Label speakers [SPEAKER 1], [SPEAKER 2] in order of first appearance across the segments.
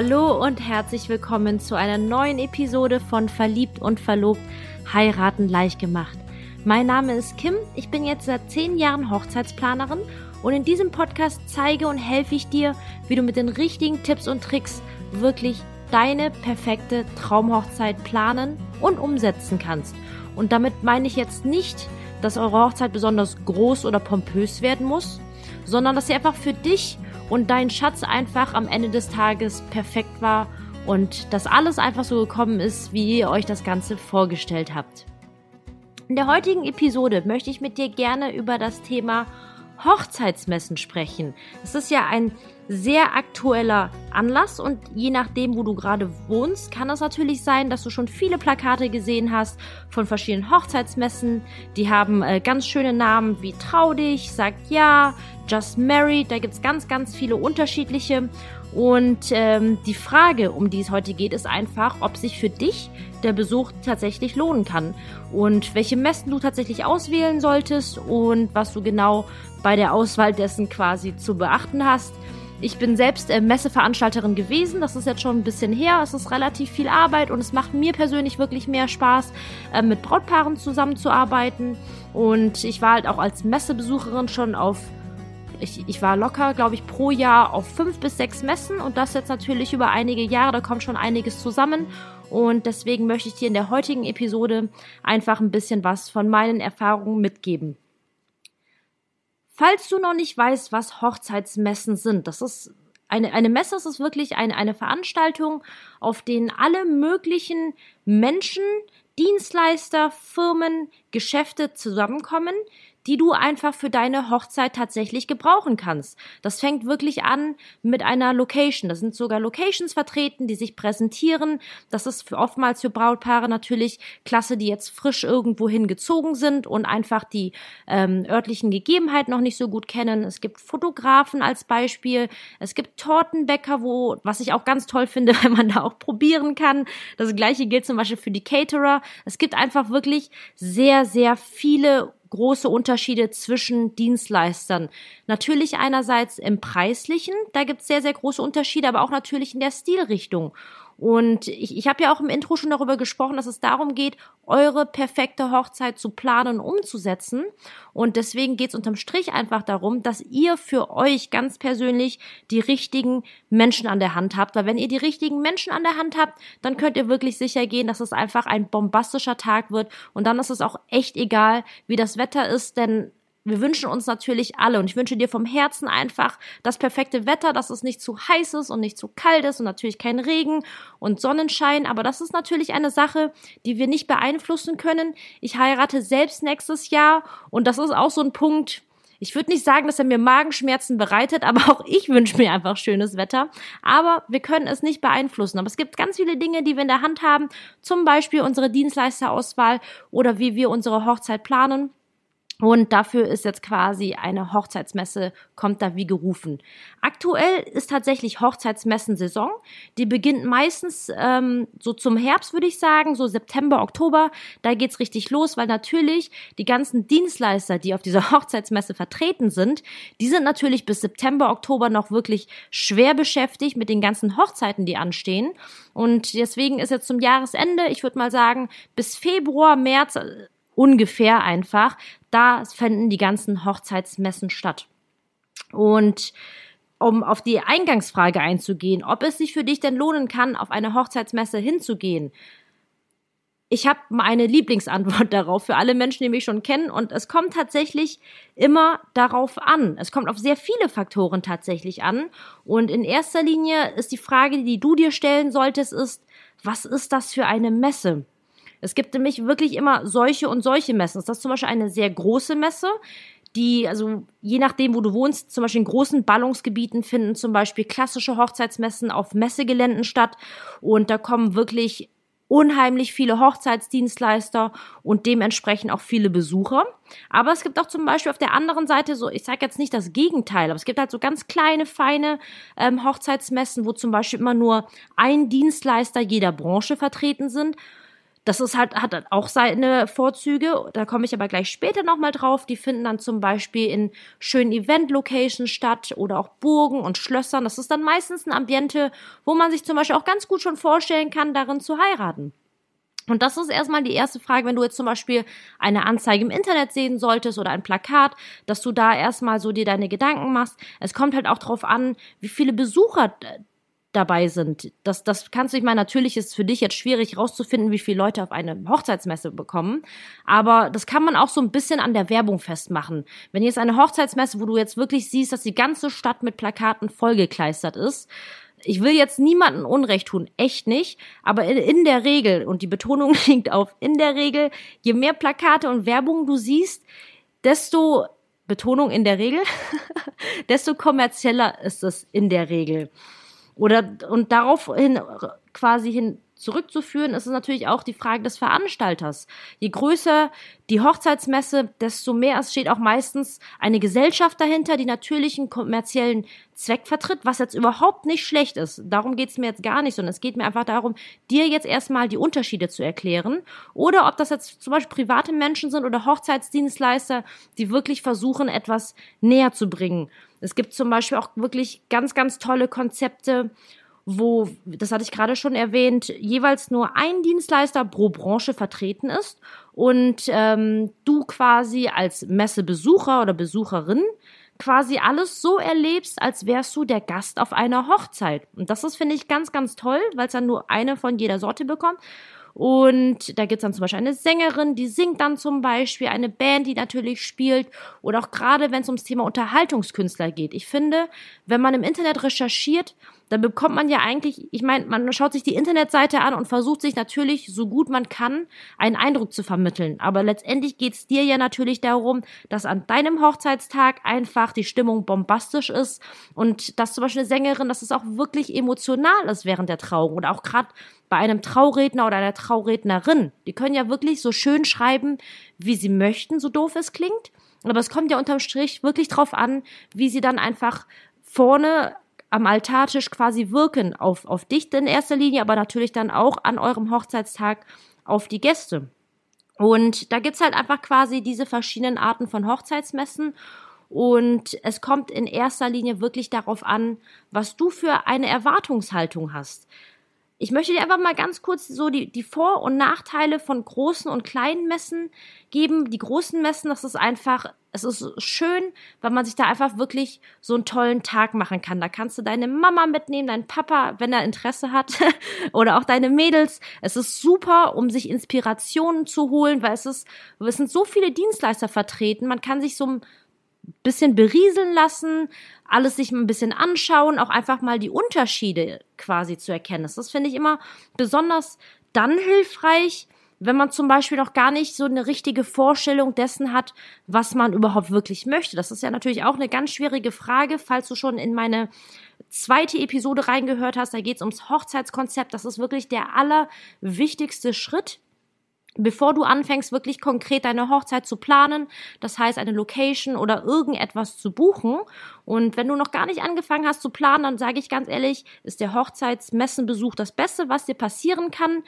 [SPEAKER 1] Hallo und herzlich willkommen zu einer neuen Episode von Verliebt und Verlobt heiraten leicht gemacht. Mein Name ist Kim, ich bin jetzt seit zehn Jahren Hochzeitsplanerin und in diesem Podcast zeige und helfe ich dir, wie du mit den richtigen Tipps und Tricks wirklich deine perfekte Traumhochzeit planen und umsetzen kannst. Und damit meine ich jetzt nicht, dass eure Hochzeit besonders groß oder pompös werden muss, sondern dass sie einfach für dich und dein Schatz einfach am Ende des Tages perfekt war und dass alles einfach so gekommen ist, wie ihr euch das Ganze vorgestellt habt. In der heutigen Episode möchte ich mit dir gerne über das Thema Hochzeitsmessen sprechen. Es ist ja ein sehr aktueller Anlass und je nachdem, wo du gerade wohnst, kann es natürlich sein, dass du schon viele Plakate gesehen hast von verschiedenen Hochzeitsmessen. Die haben äh, ganz schöne Namen wie Trau dich, Sag ja, Just Married. Da gibt's ganz, ganz viele unterschiedliche. Und ähm, die Frage, um die es heute geht, ist einfach, ob sich für dich der Besuch tatsächlich lohnen kann und welche Messen du tatsächlich auswählen solltest und was du genau bei der Auswahl dessen quasi zu beachten hast. Ich bin selbst äh, Messeveranstalterin gewesen. Das ist jetzt schon ein bisschen her. Es ist relativ viel Arbeit und es macht mir persönlich wirklich mehr Spaß, äh, mit Brautpaaren zusammenzuarbeiten. Und ich war halt auch als Messebesucherin schon auf ich, ich war locker, glaube ich, pro Jahr auf fünf bis sechs Messen und das jetzt natürlich über einige Jahre, da kommt schon einiges zusammen. Und deswegen möchte ich dir in der heutigen Episode einfach ein bisschen was von meinen Erfahrungen mitgeben. Falls du noch nicht weißt, was Hochzeitsmessen sind, das ist eine, eine Messe das ist wirklich eine, eine Veranstaltung, auf denen alle möglichen Menschen, Dienstleister, Firmen, Geschäfte zusammenkommen, die du einfach für deine Hochzeit tatsächlich gebrauchen kannst. Das fängt wirklich an mit einer Location. Da sind sogar Locations vertreten, die sich präsentieren. Das ist oftmals für Brautpaare natürlich klasse, die jetzt frisch irgendwo hingezogen sind und einfach die ähm, örtlichen Gegebenheiten noch nicht so gut kennen. Es gibt Fotografen als Beispiel. Es gibt Tortenbäcker, wo, was ich auch ganz toll finde, wenn man da auch probieren kann. Das gleiche gilt zum Beispiel für die Caterer. Es gibt einfach wirklich sehr, sehr viele große Unterschiede zwischen Dienstleistern. Natürlich einerseits im preislichen, da gibt es sehr, sehr große Unterschiede, aber auch natürlich in der Stilrichtung. Und ich, ich habe ja auch im Intro schon darüber gesprochen, dass es darum geht, eure perfekte Hochzeit zu planen und umzusetzen. Und deswegen geht es unterm Strich einfach darum, dass ihr für euch ganz persönlich die richtigen Menschen an der Hand habt. Weil wenn ihr die richtigen Menschen an der Hand habt, dann könnt ihr wirklich sicher gehen, dass es einfach ein bombastischer Tag wird. Und dann ist es auch echt egal, wie das Wetter ist, denn wir wünschen uns natürlich alle und ich wünsche dir vom Herzen einfach das perfekte Wetter, dass es nicht zu heiß ist und nicht zu kalt ist und natürlich kein Regen und Sonnenschein, aber das ist natürlich eine Sache, die wir nicht beeinflussen können. Ich heirate selbst nächstes Jahr und das ist auch so ein Punkt, ich würde nicht sagen, dass er mir Magenschmerzen bereitet, aber auch ich wünsche mir einfach schönes Wetter. Aber wir können es nicht beeinflussen. Aber es gibt ganz viele Dinge, die wir in der Hand haben. Zum Beispiel unsere Dienstleisterauswahl oder wie wir unsere Hochzeit planen. Und dafür ist jetzt quasi eine Hochzeitsmesse, kommt da wie gerufen. Aktuell ist tatsächlich Hochzeitsmessensaison. Die beginnt meistens ähm, so zum Herbst, würde ich sagen, so September, Oktober. Da geht's richtig los, weil natürlich die ganzen Dienstleister, die auf dieser Hochzeitsmesse vertreten sind, die sind natürlich bis September, Oktober noch wirklich schwer beschäftigt mit den ganzen Hochzeiten, die anstehen. Und deswegen ist jetzt zum Jahresende, ich würde mal sagen, bis Februar, März ungefähr einfach. Da fänden die ganzen Hochzeitsmessen statt. Und um auf die Eingangsfrage einzugehen, ob es sich für dich denn lohnen kann, auf eine Hochzeitsmesse hinzugehen. Ich habe meine Lieblingsantwort darauf für alle Menschen, die mich schon kennen. Und es kommt tatsächlich immer darauf an. Es kommt auf sehr viele Faktoren tatsächlich an. Und in erster Linie ist die Frage, die du dir stellen solltest, ist, was ist das für eine Messe? Es gibt nämlich wirklich immer solche und solche Messen. Das ist zum Beispiel eine sehr große Messe, die, also je nachdem, wo du wohnst, zum Beispiel in großen Ballungsgebieten finden zum Beispiel klassische Hochzeitsmessen auf Messegeländen statt. Und da kommen wirklich unheimlich viele Hochzeitsdienstleister und dementsprechend auch viele Besucher. Aber es gibt auch zum Beispiel auf der anderen Seite so, ich sage jetzt nicht das Gegenteil, aber es gibt halt so ganz kleine, feine ähm, Hochzeitsmessen, wo zum Beispiel immer nur ein Dienstleister jeder Branche vertreten sind das ist halt, hat auch seine Vorzüge. Da komme ich aber gleich später nochmal drauf. Die finden dann zum Beispiel in schönen Event-Locations statt oder auch Burgen und Schlössern. Das ist dann meistens ein Ambiente, wo man sich zum Beispiel auch ganz gut schon vorstellen kann, darin zu heiraten. Und das ist erstmal die erste Frage, wenn du jetzt zum Beispiel eine Anzeige im Internet sehen solltest oder ein Plakat, dass du da erstmal so dir deine Gedanken machst. Es kommt halt auch drauf an, wie viele Besucher dabei sind. Das, das kannst du, ich meine, natürlich ist es für dich jetzt schwierig rauszufinden, wie viele Leute auf eine Hochzeitsmesse bekommen. Aber das kann man auch so ein bisschen an der Werbung festmachen. Wenn jetzt eine Hochzeitsmesse, wo du jetzt wirklich siehst, dass die ganze Stadt mit Plakaten vollgekleistert ist, ich will jetzt niemanden Unrecht tun, echt nicht, aber in, der Regel, und die Betonung liegt auf in der Regel, je mehr Plakate und Werbung du siehst, desto, Betonung in der Regel, desto kommerzieller ist es in der Regel. Oder und daraufhin quasi hin zurückzuführen ist es natürlich auch die Frage des Veranstalters. Je größer die Hochzeitsmesse, desto mehr es steht auch meistens eine Gesellschaft dahinter, die natürlich einen kommerziellen Zweck vertritt, was jetzt überhaupt nicht schlecht ist. Darum geht es mir jetzt gar nicht, sondern es geht mir einfach darum, dir jetzt erstmal die Unterschiede zu erklären. Oder ob das jetzt zum Beispiel private Menschen sind oder Hochzeitsdienstleister, die wirklich versuchen, etwas näher zu bringen. Es gibt zum Beispiel auch wirklich ganz, ganz tolle Konzepte, wo, das hatte ich gerade schon erwähnt, jeweils nur ein Dienstleister pro Branche vertreten ist und ähm, du quasi als Messebesucher oder Besucherin quasi alles so erlebst, als wärst du der Gast auf einer Hochzeit. Und das ist, finde ich, ganz, ganz toll, weil es dann nur eine von jeder Sorte bekommt. Und da gibt's dann zum Beispiel eine Sängerin, die singt dann zum Beispiel, eine Band, die natürlich spielt. Oder auch gerade, wenn es ums Thema Unterhaltungskünstler geht. Ich finde, wenn man im Internet recherchiert, dann bekommt man ja eigentlich, ich meine, man schaut sich die Internetseite an und versucht sich natürlich, so gut man kann, einen Eindruck zu vermitteln. Aber letztendlich geht's dir ja natürlich darum, dass an deinem Hochzeitstag einfach die Stimmung bombastisch ist und dass zum Beispiel eine Sängerin, dass es auch wirklich emotional ist während der Trauung oder auch gerade bei einem Trauredner oder einer Traurednerin. Die können ja wirklich so schön schreiben, wie sie möchten, so doof es klingt. Aber es kommt ja unterm Strich wirklich drauf an, wie sie dann einfach vorne am Altartisch quasi wirken auf, auf dich in erster Linie, aber natürlich dann auch an eurem Hochzeitstag auf die Gäste. Und da gibt's halt einfach quasi diese verschiedenen Arten von Hochzeitsmessen. Und es kommt in erster Linie wirklich darauf an, was du für eine Erwartungshaltung hast. Ich möchte dir einfach mal ganz kurz so die, die Vor- und Nachteile von großen und kleinen Messen geben. Die großen Messen, das ist einfach, es ist schön, weil man sich da einfach wirklich so einen tollen Tag machen kann. Da kannst du deine Mama mitnehmen, deinen Papa, wenn er Interesse hat, oder auch deine Mädels. Es ist super, um sich Inspirationen zu holen, weil es ist, es sind so viele Dienstleister vertreten. Man kann sich so, bisschen berieseln lassen, alles sich ein bisschen anschauen, auch einfach mal die Unterschiede quasi zu erkennen. Das finde ich immer besonders dann hilfreich, wenn man zum Beispiel noch gar nicht so eine richtige Vorstellung dessen hat, was man überhaupt wirklich möchte. Das ist ja natürlich auch eine ganz schwierige Frage, falls du schon in meine zweite Episode reingehört hast. Da geht es ums Hochzeitskonzept. Das ist wirklich der allerwichtigste Schritt bevor du anfängst, wirklich konkret deine Hochzeit zu planen, das heißt eine Location oder irgendetwas zu buchen. Und wenn du noch gar nicht angefangen hast zu planen, dann sage ich ganz ehrlich, ist der Hochzeitsmessenbesuch das Beste, was dir passieren kann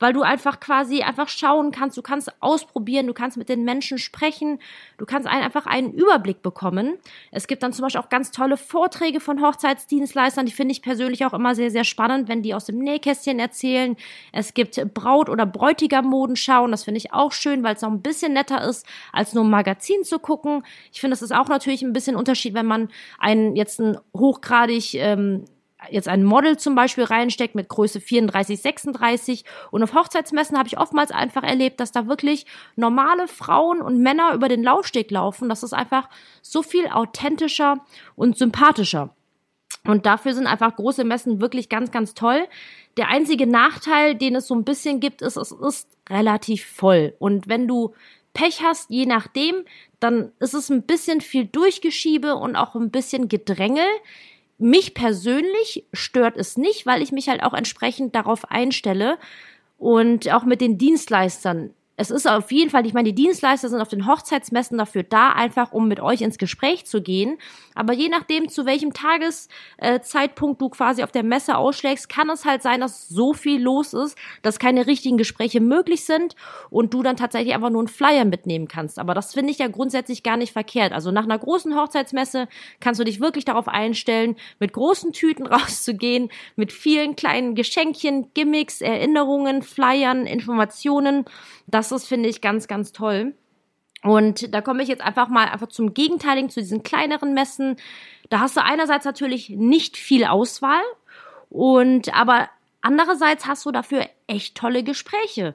[SPEAKER 1] weil du einfach quasi einfach schauen kannst, du kannst ausprobieren, du kannst mit den Menschen sprechen, du kannst einfach einen Überblick bekommen. Es gibt dann zum Beispiel auch ganz tolle Vorträge von Hochzeitsdienstleistern, die finde ich persönlich auch immer sehr, sehr spannend, wenn die aus dem Nähkästchen erzählen. Es gibt Braut- oder Bräutigermodenschauen, das finde ich auch schön, weil es noch ein bisschen netter ist, als nur ein Magazin zu gucken. Ich finde, es ist auch natürlich ein bisschen Unterschied, wenn man einen jetzt ein hochgradig ähm, jetzt ein Model zum Beispiel reinsteckt mit Größe 34, 36 und auf Hochzeitsmessen habe ich oftmals einfach erlebt, dass da wirklich normale Frauen und Männer über den Laufsteg laufen. Das ist einfach so viel authentischer und sympathischer. Und dafür sind einfach große Messen wirklich ganz, ganz toll. Der einzige Nachteil, den es so ein bisschen gibt, ist, es ist relativ voll. Und wenn du Pech hast, je nachdem, dann ist es ein bisschen viel Durchgeschiebe und auch ein bisschen Gedrängel. Mich persönlich stört es nicht, weil ich mich halt auch entsprechend darauf einstelle und auch mit den Dienstleistern es ist auf jeden Fall, ich meine, die Dienstleister sind auf den Hochzeitsmessen dafür da, einfach um mit euch ins Gespräch zu gehen. Aber je nachdem, zu welchem Tageszeitpunkt du quasi auf der Messe ausschlägst, kann es halt sein, dass so viel los ist, dass keine richtigen Gespräche möglich sind und du dann tatsächlich einfach nur einen Flyer mitnehmen kannst. Aber das finde ich ja grundsätzlich gar nicht verkehrt. Also nach einer großen Hochzeitsmesse kannst du dich wirklich darauf einstellen, mit großen Tüten rauszugehen, mit vielen kleinen Geschenkchen, Gimmicks, Erinnerungen, Flyern, Informationen. Das ist, finde ich, ganz, ganz toll. Und da komme ich jetzt einfach mal einfach zum Gegenteiligen, zu diesen kleineren Messen. Da hast du einerseits natürlich nicht viel Auswahl und aber andererseits hast du dafür echt tolle Gespräche,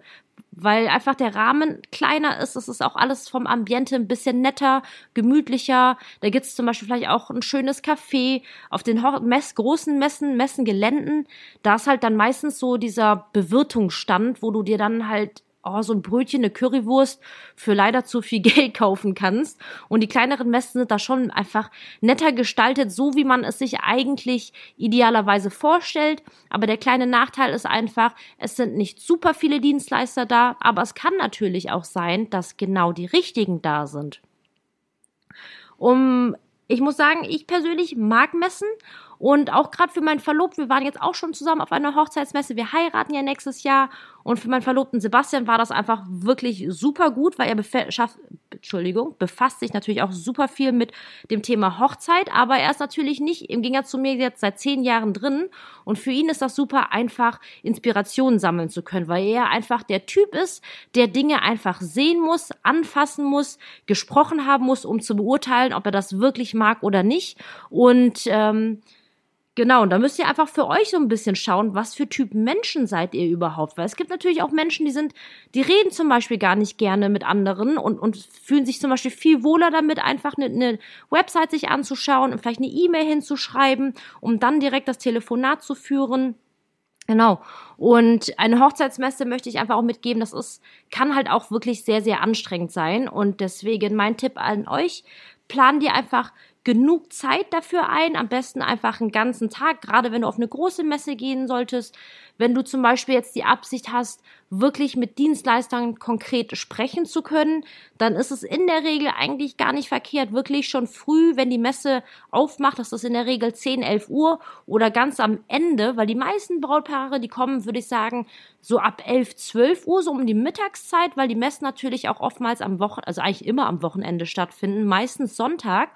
[SPEAKER 1] weil einfach der Rahmen kleiner ist. Es ist auch alles vom Ambiente ein bisschen netter, gemütlicher. Da gibt's zum Beispiel vielleicht auch ein schönes Café auf den Mess großen Messen, Messengeländen. Da ist halt dann meistens so dieser Bewirtungsstand, wo du dir dann halt oh, so ein Brötchen, eine Currywurst für leider zu viel Geld kaufen kannst. Und die kleineren Messen sind da schon einfach netter gestaltet, so wie man es sich eigentlich idealerweise vorstellt. Aber der kleine Nachteil ist einfach, es sind nicht super viele Dienstleister da, aber es kann natürlich auch sein, dass genau die richtigen da sind. Um ich muss sagen, ich persönlich mag Messen und auch gerade für meinen Verlobten, wir waren jetzt auch schon zusammen auf einer Hochzeitsmesse, wir heiraten ja nächstes Jahr. Und für meinen Verlobten Sebastian war das einfach wirklich super gut, weil er Entschuldigung, befasst sich natürlich auch super viel mit dem Thema Hochzeit, aber er ist natürlich nicht im Gegensatz zu mir jetzt seit zehn Jahren drin. Und für ihn ist das super einfach, Inspirationen sammeln zu können, weil er einfach der Typ ist, der Dinge einfach sehen muss, anfassen muss, gesprochen haben muss, um zu beurteilen, ob er das wirklich mag oder nicht. Und ähm, Genau, und da müsst ihr einfach für euch so ein bisschen schauen, was für Typen Menschen seid ihr überhaupt. Weil es gibt natürlich auch Menschen, die sind, die reden zum Beispiel gar nicht gerne mit anderen und, und fühlen sich zum Beispiel viel wohler damit, einfach eine, eine Website sich anzuschauen und vielleicht eine E-Mail hinzuschreiben, um dann direkt das Telefonat zu führen. Genau. Und eine Hochzeitsmesse möchte ich einfach auch mitgeben. Das ist, kann halt auch wirklich sehr, sehr anstrengend sein. Und deswegen mein Tipp an euch, plan dir einfach genug Zeit dafür ein, am besten einfach einen ganzen Tag, gerade wenn du auf eine große Messe gehen solltest, wenn du zum Beispiel jetzt die Absicht hast, wirklich mit Dienstleistern konkret sprechen zu können, dann ist es in der Regel eigentlich gar nicht verkehrt, wirklich schon früh, wenn die Messe aufmacht, das ist in der Regel 10, 11 Uhr oder ganz am Ende, weil die meisten Brautpaare, die kommen, würde ich sagen, so ab 11, 12 Uhr, so um die Mittagszeit, weil die Messen natürlich auch oftmals am Wochenende, also eigentlich immer am Wochenende stattfinden, meistens Sonntag.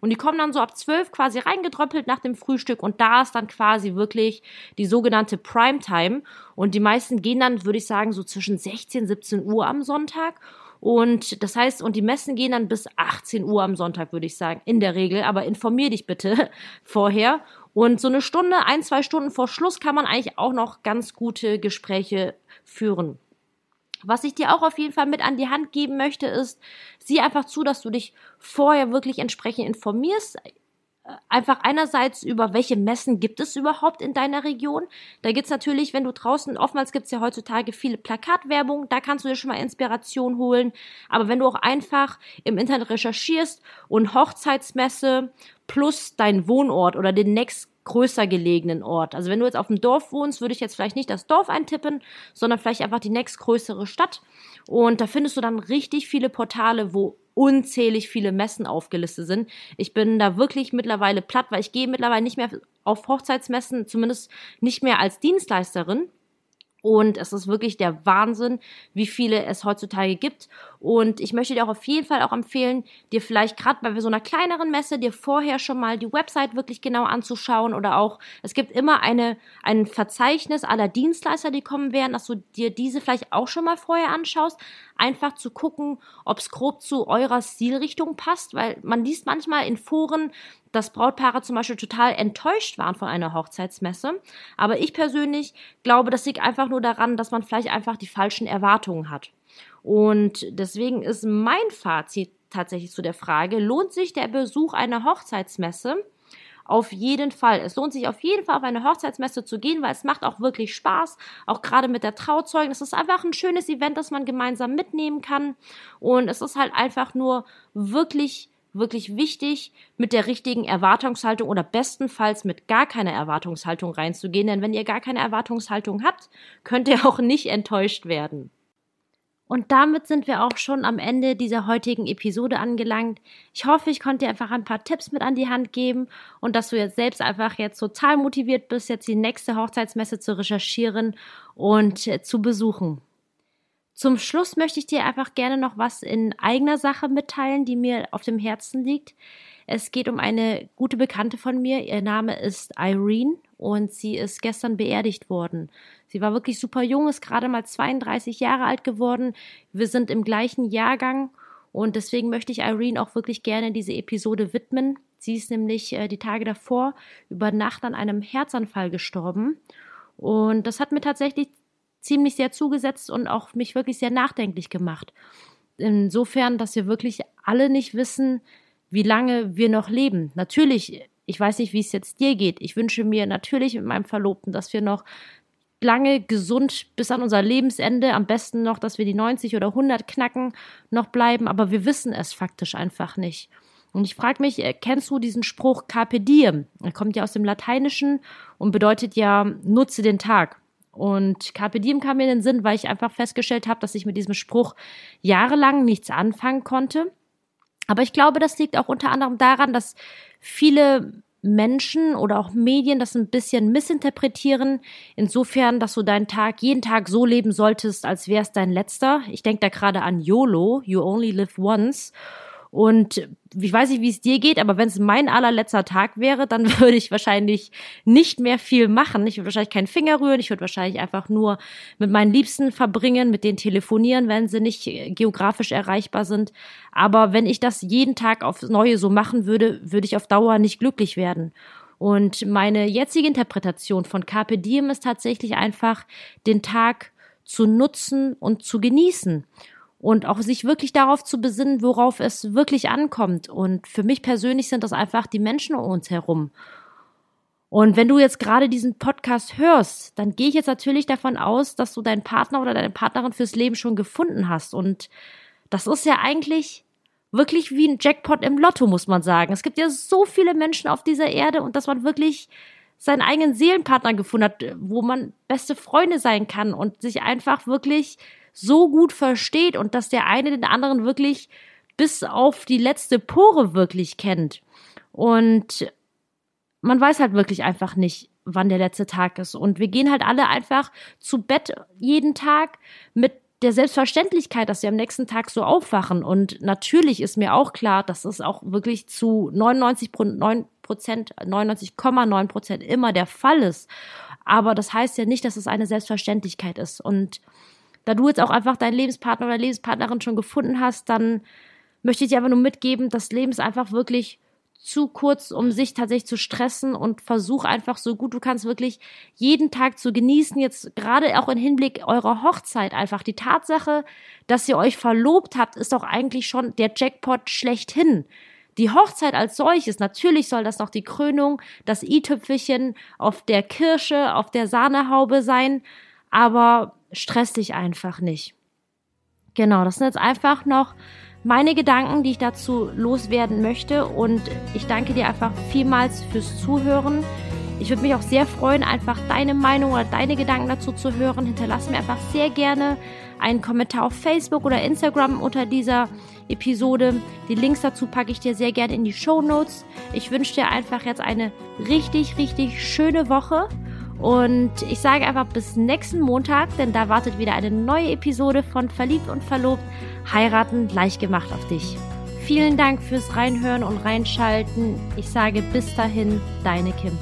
[SPEAKER 1] Und die kommen dann so ab 12 quasi reingedröppelt nach dem Frühstück und da ist dann quasi wirklich die sogenannte Primetime. Und die meisten gehen dann, würde ich sagen, so zwischen 16, 17 Uhr am Sonntag. Und das heißt, und die Messen gehen dann bis 18 Uhr am Sonntag, würde ich sagen, in der Regel. Aber informier dich bitte vorher. Und so eine Stunde, ein, zwei Stunden vor Schluss kann man eigentlich auch noch ganz gute Gespräche führen. Was ich dir auch auf jeden Fall mit an die Hand geben möchte, ist, sieh einfach zu, dass du dich vorher wirklich entsprechend informierst einfach einerseits über welche Messen gibt es überhaupt in deiner Region. Da gibt's natürlich, wenn du draußen, oftmals gibt's ja heutzutage viele Plakatwerbung, da kannst du dir schon mal Inspiration holen. Aber wenn du auch einfach im Internet recherchierst und Hochzeitsmesse plus dein Wohnort oder den nächst größer gelegenen Ort. Also wenn du jetzt auf dem Dorf wohnst, würde ich jetzt vielleicht nicht das Dorf eintippen, sondern vielleicht einfach die nächstgrößere Stadt. Und da findest du dann richtig viele Portale, wo unzählig viele Messen aufgelistet sind. Ich bin da wirklich mittlerweile platt, weil ich gehe mittlerweile nicht mehr auf Hochzeitsmessen, zumindest nicht mehr als Dienstleisterin. Und es ist wirklich der Wahnsinn, wie viele es heutzutage gibt. Und ich möchte dir auch auf jeden Fall auch empfehlen, dir vielleicht gerade bei so einer kleineren Messe dir vorher schon mal die Website wirklich genau anzuschauen oder auch, es gibt immer eine, ein Verzeichnis aller Dienstleister, die kommen werden, dass du dir diese vielleicht auch schon mal vorher anschaust. Einfach zu gucken, ob es grob zu eurer Stilrichtung passt, weil man liest manchmal in Foren, dass Brautpaare zum Beispiel total enttäuscht waren von einer Hochzeitsmesse. Aber ich persönlich glaube, das liegt einfach nur daran, dass man vielleicht einfach die falschen Erwartungen hat. Und deswegen ist mein Fazit tatsächlich zu der Frage, lohnt sich der Besuch einer Hochzeitsmesse? Auf jeden Fall. Es lohnt sich auf jeden Fall auf eine Hochzeitsmesse zu gehen, weil es macht auch wirklich Spaß. Auch gerade mit der Trauzeugen. Es ist einfach ein schönes Event, das man gemeinsam mitnehmen kann. Und es ist halt einfach nur wirklich wirklich wichtig, mit der richtigen Erwartungshaltung oder bestenfalls mit gar keiner Erwartungshaltung reinzugehen. Denn wenn ihr gar keine Erwartungshaltung habt, könnt ihr auch nicht enttäuscht werden. Und damit sind wir auch schon am Ende dieser heutigen Episode angelangt. Ich hoffe, ich konnte dir einfach ein paar Tipps mit an die Hand geben und dass du jetzt selbst einfach jetzt total motiviert bist, jetzt die nächste Hochzeitsmesse zu recherchieren und äh, zu besuchen. Zum Schluss möchte ich dir einfach gerne noch was in eigener Sache mitteilen, die mir auf dem Herzen liegt. Es geht um eine gute Bekannte von mir. Ihr Name ist Irene und sie ist gestern beerdigt worden. Sie war wirklich super jung, ist gerade mal 32 Jahre alt geworden. Wir sind im gleichen Jahrgang und deswegen möchte ich Irene auch wirklich gerne diese Episode widmen. Sie ist nämlich äh, die Tage davor über Nacht an einem Herzanfall gestorben. Und das hat mir tatsächlich ziemlich sehr zugesetzt und auch mich wirklich sehr nachdenklich gemacht. Insofern, dass wir wirklich alle nicht wissen, wie lange wir noch leben. Natürlich, ich weiß nicht, wie es jetzt dir geht. Ich wünsche mir natürlich mit meinem Verlobten, dass wir noch lange gesund bis an unser Lebensende, am besten noch, dass wir die 90 oder 100 knacken, noch bleiben, aber wir wissen es faktisch einfach nicht. Und ich frage mich, äh, kennst du diesen Spruch Carpe Diem? Er kommt ja aus dem Lateinischen und bedeutet ja, nutze den Tag. Und Carpe Diem kam mir in den Sinn, weil ich einfach festgestellt habe, dass ich mit diesem Spruch jahrelang nichts anfangen konnte. Aber ich glaube, das liegt auch unter anderem daran, dass viele Menschen oder auch Medien das ein bisschen missinterpretieren, insofern, dass du deinen Tag jeden Tag so leben solltest, als wäre es dein letzter. Ich denke da gerade an YOLO, You Only Live Once. Und ich weiß nicht, wie es dir geht, aber wenn es mein allerletzter Tag wäre, dann würde ich wahrscheinlich nicht mehr viel machen. Ich würde wahrscheinlich keinen Finger rühren. Ich würde wahrscheinlich einfach nur mit meinen Liebsten verbringen, mit denen telefonieren, wenn sie nicht geografisch erreichbar sind. Aber wenn ich das jeden Tag aufs Neue so machen würde, würde ich auf Dauer nicht glücklich werden. Und meine jetzige Interpretation von Carpe Diem ist tatsächlich einfach, den Tag zu nutzen und zu genießen und auch sich wirklich darauf zu besinnen, worauf es wirklich ankommt. Und für mich persönlich sind das einfach die Menschen um uns herum. Und wenn du jetzt gerade diesen Podcast hörst, dann gehe ich jetzt natürlich davon aus, dass du deinen Partner oder deine Partnerin fürs Leben schon gefunden hast. Und das ist ja eigentlich wirklich wie ein Jackpot im Lotto, muss man sagen. Es gibt ja so viele Menschen auf dieser Erde und dass man wirklich seinen eigenen Seelenpartner gefunden hat, wo man beste Freunde sein kann und sich einfach wirklich so gut versteht und dass der eine den anderen wirklich bis auf die letzte Pore wirklich kennt. Und man weiß halt wirklich einfach nicht, wann der letzte Tag ist. Und wir gehen halt alle einfach zu Bett jeden Tag mit der Selbstverständlichkeit, dass wir am nächsten Tag so aufwachen. Und natürlich ist mir auch klar, dass es auch wirklich zu 99,9 Prozent, 99,9 Prozent immer der Fall ist. Aber das heißt ja nicht, dass es eine Selbstverständlichkeit ist. Und da du jetzt auch einfach deinen Lebenspartner oder Lebenspartnerin schon gefunden hast, dann möchte ich dir einfach nur mitgeben, das Leben ist einfach wirklich zu kurz, um sich tatsächlich zu stressen und versuch einfach so gut du kannst wirklich jeden Tag zu genießen. Jetzt gerade auch im Hinblick eurer Hochzeit einfach die Tatsache, dass ihr euch verlobt habt, ist doch eigentlich schon der Jackpot schlechthin. Die Hochzeit als solches, natürlich soll das noch die Krönung, das i-Tüpfelchen auf der Kirsche, auf der Sahnehaube sein, aber stress dich einfach nicht. Genau, das sind jetzt einfach noch meine Gedanken, die ich dazu loswerden möchte. Und ich danke dir einfach vielmals fürs Zuhören. Ich würde mich auch sehr freuen, einfach deine Meinung oder deine Gedanken dazu zu hören. Hinterlass mir einfach sehr gerne einen Kommentar auf Facebook oder Instagram unter dieser Episode. Die Links dazu packe ich dir sehr gerne in die Show Notes. Ich wünsche dir einfach jetzt eine richtig, richtig schöne Woche und ich sage einfach bis nächsten Montag, denn da wartet wieder eine neue Episode von Verliebt und Verlobt, Heiraten leicht gemacht auf dich. Vielen Dank fürs Reinhören und Reinschalten. Ich sage bis dahin, deine Kim.